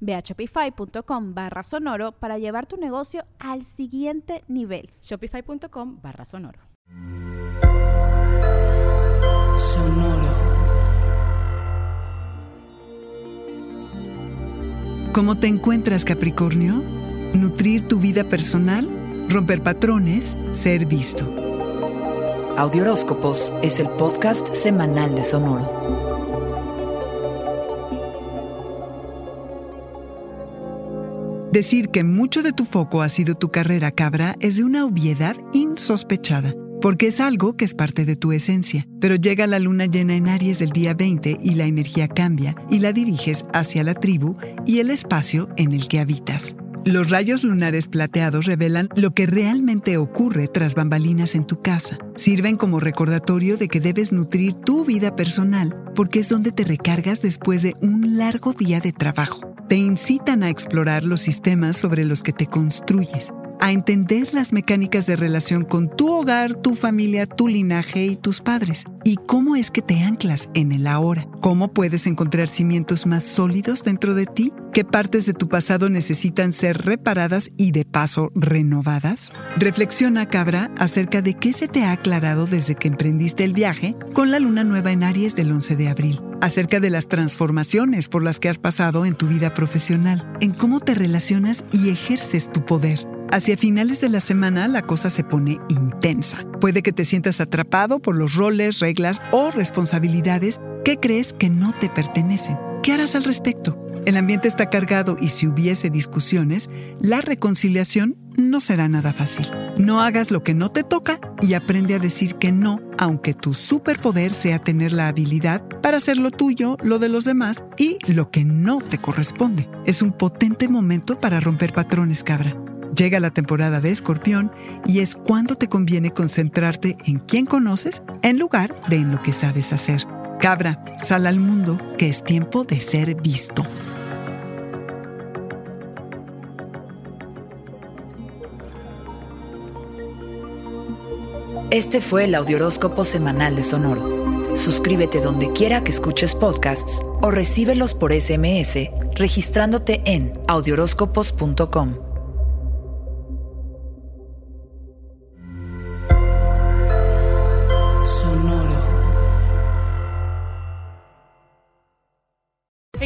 Ve a shopify.com barra sonoro para llevar tu negocio al siguiente nivel. Shopify.com barra sonoro. Sonoro. ¿Cómo te encuentras, Capricornio? Nutrir tu vida personal, romper patrones, ser visto. Audioróscopos es el podcast semanal de Sonoro. Decir que mucho de tu foco ha sido tu carrera cabra es de una obviedad insospechada, porque es algo que es parte de tu esencia. Pero llega la luna llena en Aries del día 20 y la energía cambia y la diriges hacia la tribu y el espacio en el que habitas. Los rayos lunares plateados revelan lo que realmente ocurre tras bambalinas en tu casa. Sirven como recordatorio de que debes nutrir tu vida personal porque es donde te recargas después de un largo día de trabajo te incitan a explorar los sistemas sobre los que te construyes, a entender las mecánicas de relación con tu hogar, tu familia, tu linaje y tus padres, y cómo es que te anclas en el ahora, cómo puedes encontrar cimientos más sólidos dentro de ti, qué partes de tu pasado necesitan ser reparadas y de paso renovadas. Reflexiona, cabra, acerca de qué se te ha aclarado desde que emprendiste el viaje con la luna nueva en Aries del 11 de abril acerca de las transformaciones por las que has pasado en tu vida profesional, en cómo te relacionas y ejerces tu poder. Hacia finales de la semana la cosa se pone intensa. Puede que te sientas atrapado por los roles, reglas o responsabilidades que crees que no te pertenecen. ¿Qué harás al respecto? El ambiente está cargado y si hubiese discusiones, la reconciliación no será nada fácil. No hagas lo que no te toca y aprende a decir que no, aunque tu superpoder sea tener la habilidad para hacer lo tuyo, lo de los demás y lo que no te corresponde. Es un potente momento para romper patrones, cabra. Llega la temporada de escorpión y es cuando te conviene concentrarte en quién conoces en lugar de en lo que sabes hacer. Cabra, sal al mundo que es tiempo de ser visto. Este fue el Audioróscopo Semanal de Sonoro. Suscríbete donde quiera que escuches podcasts o recíbelos por SMS registrándote en audioróscopos.com.